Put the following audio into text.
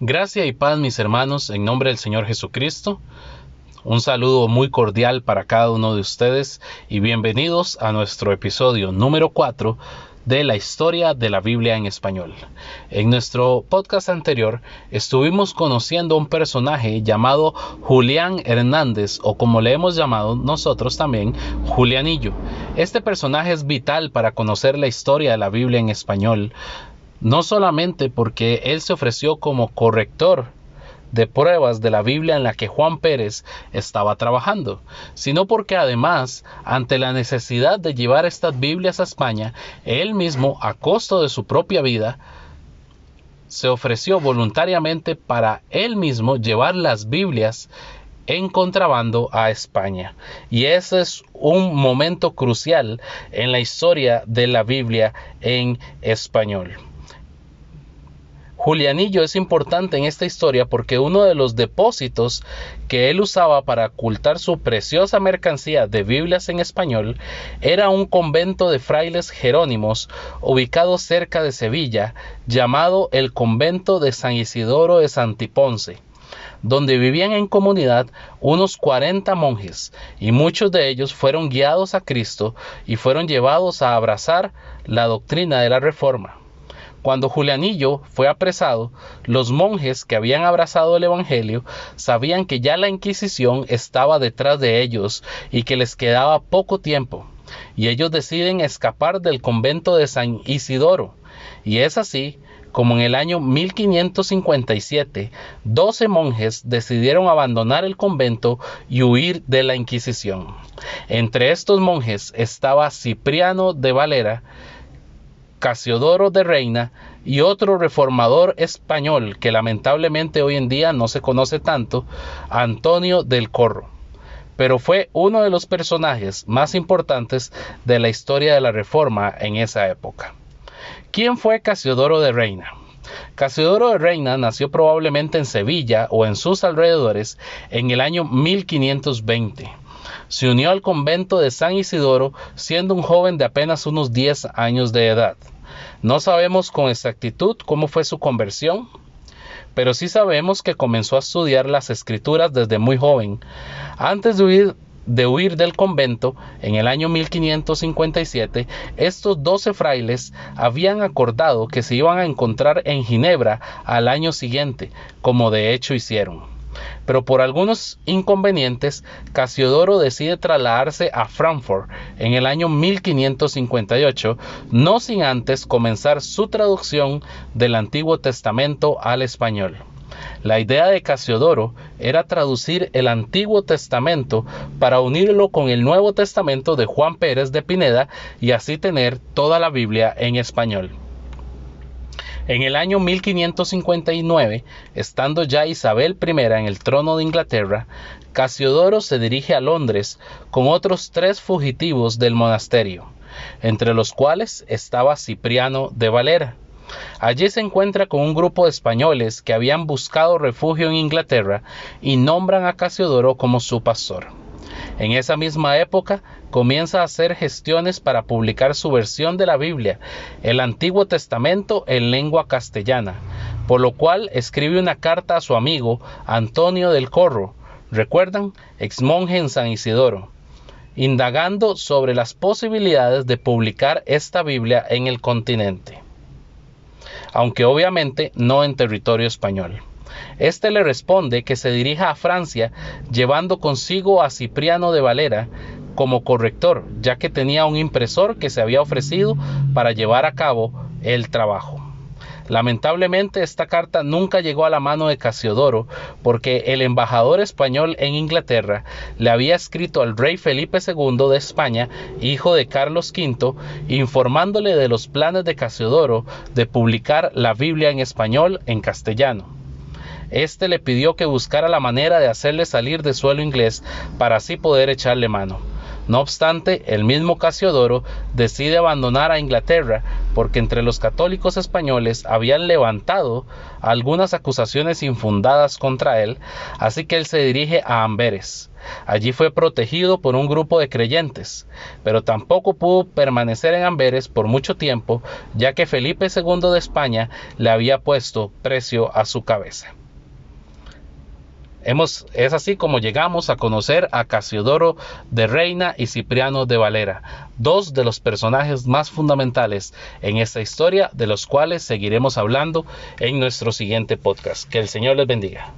Gracia y paz mis hermanos en nombre del Señor Jesucristo. Un saludo muy cordial para cada uno de ustedes y bienvenidos a nuestro episodio número 4 de la historia de la Biblia en español. En nuestro podcast anterior estuvimos conociendo a un personaje llamado Julián Hernández o como le hemos llamado nosotros también Julianillo. Este personaje es vital para conocer la historia de la Biblia en español, no solamente porque él se ofreció como corrector de pruebas de la Biblia en la que Juan Pérez estaba trabajando, sino porque además, ante la necesidad de llevar estas Biblias a España, él mismo, a costo de su propia vida, se ofreció voluntariamente para él mismo llevar las Biblias en contrabando a España. Y ese es un momento crucial en la historia de la Biblia en español. Julianillo es importante en esta historia porque uno de los depósitos que él usaba para ocultar su preciosa mercancía de Biblias en español era un convento de frailes jerónimos ubicado cerca de Sevilla llamado el convento de San Isidoro de Santiponce donde vivían en comunidad unos 40 monjes, y muchos de ellos fueron guiados a Cristo y fueron llevados a abrazar la doctrina de la Reforma. Cuando Julianillo fue apresado, los monjes que habían abrazado el Evangelio sabían que ya la Inquisición estaba detrás de ellos y que les quedaba poco tiempo, y ellos deciden escapar del convento de San Isidoro. Y es así como en el año 1557, 12 monjes decidieron abandonar el convento y huir de la Inquisición. Entre estos monjes estaba Cipriano de Valera, Casiodoro de Reina y otro reformador español que lamentablemente hoy en día no se conoce tanto, Antonio del Corro. Pero fue uno de los personajes más importantes de la historia de la Reforma en esa época. ¿Quién fue Casiodoro de Reina? Casiodoro de Reina nació probablemente en Sevilla o en sus alrededores en el año 1520 se unió al convento de San Isidoro siendo un joven de apenas unos 10 años de edad. No sabemos con exactitud cómo fue su conversión, pero sí sabemos que comenzó a estudiar las escrituras desde muy joven. Antes de huir, de huir del convento, en el año 1557, estos doce frailes habían acordado que se iban a encontrar en Ginebra al año siguiente, como de hecho hicieron pero por algunos inconvenientes, Casiodoro decide trasladarse a Frankfurt en el año 1558, no sin antes comenzar su traducción del Antiguo Testamento al español. La idea de Casiodoro era traducir el Antiguo Testamento para unirlo con el Nuevo Testamento de Juan Pérez de Pineda y así tener toda la Biblia en español. En el año 1559, estando ya Isabel I en el trono de Inglaterra, Casiodoro se dirige a Londres con otros tres fugitivos del monasterio, entre los cuales estaba Cipriano de Valera. Allí se encuentra con un grupo de españoles que habían buscado refugio en Inglaterra y nombran a Casiodoro como su pastor. En esa misma época comienza a hacer gestiones para publicar su versión de la Biblia, el Antiguo Testamento en lengua castellana, por lo cual escribe una carta a su amigo Antonio del Corro, recuerdan, ex monje en San Isidoro, indagando sobre las posibilidades de publicar esta Biblia en el continente, aunque obviamente no en territorio español. Este le responde que se dirija a Francia llevando consigo a Cipriano de Valera como corrector, ya que tenía un impresor que se había ofrecido para llevar a cabo el trabajo. Lamentablemente esta carta nunca llegó a la mano de Casiodoro porque el embajador español en Inglaterra le había escrito al rey Felipe II de España, hijo de Carlos V, informándole de los planes de Casiodoro de publicar la Biblia en español en castellano. Este le pidió que buscara la manera de hacerle salir de suelo inglés para así poder echarle mano. No obstante, el mismo Casiodoro decide abandonar a Inglaterra porque entre los católicos españoles habían levantado algunas acusaciones infundadas contra él, así que él se dirige a Amberes. Allí fue protegido por un grupo de creyentes, pero tampoco pudo permanecer en Amberes por mucho tiempo, ya que Felipe II de España le había puesto precio a su cabeza. Es así como llegamos a conocer a Casiodoro de Reina y Cipriano de Valera, dos de los personajes más fundamentales en esta historia, de los cuales seguiremos hablando en nuestro siguiente podcast. Que el Señor les bendiga.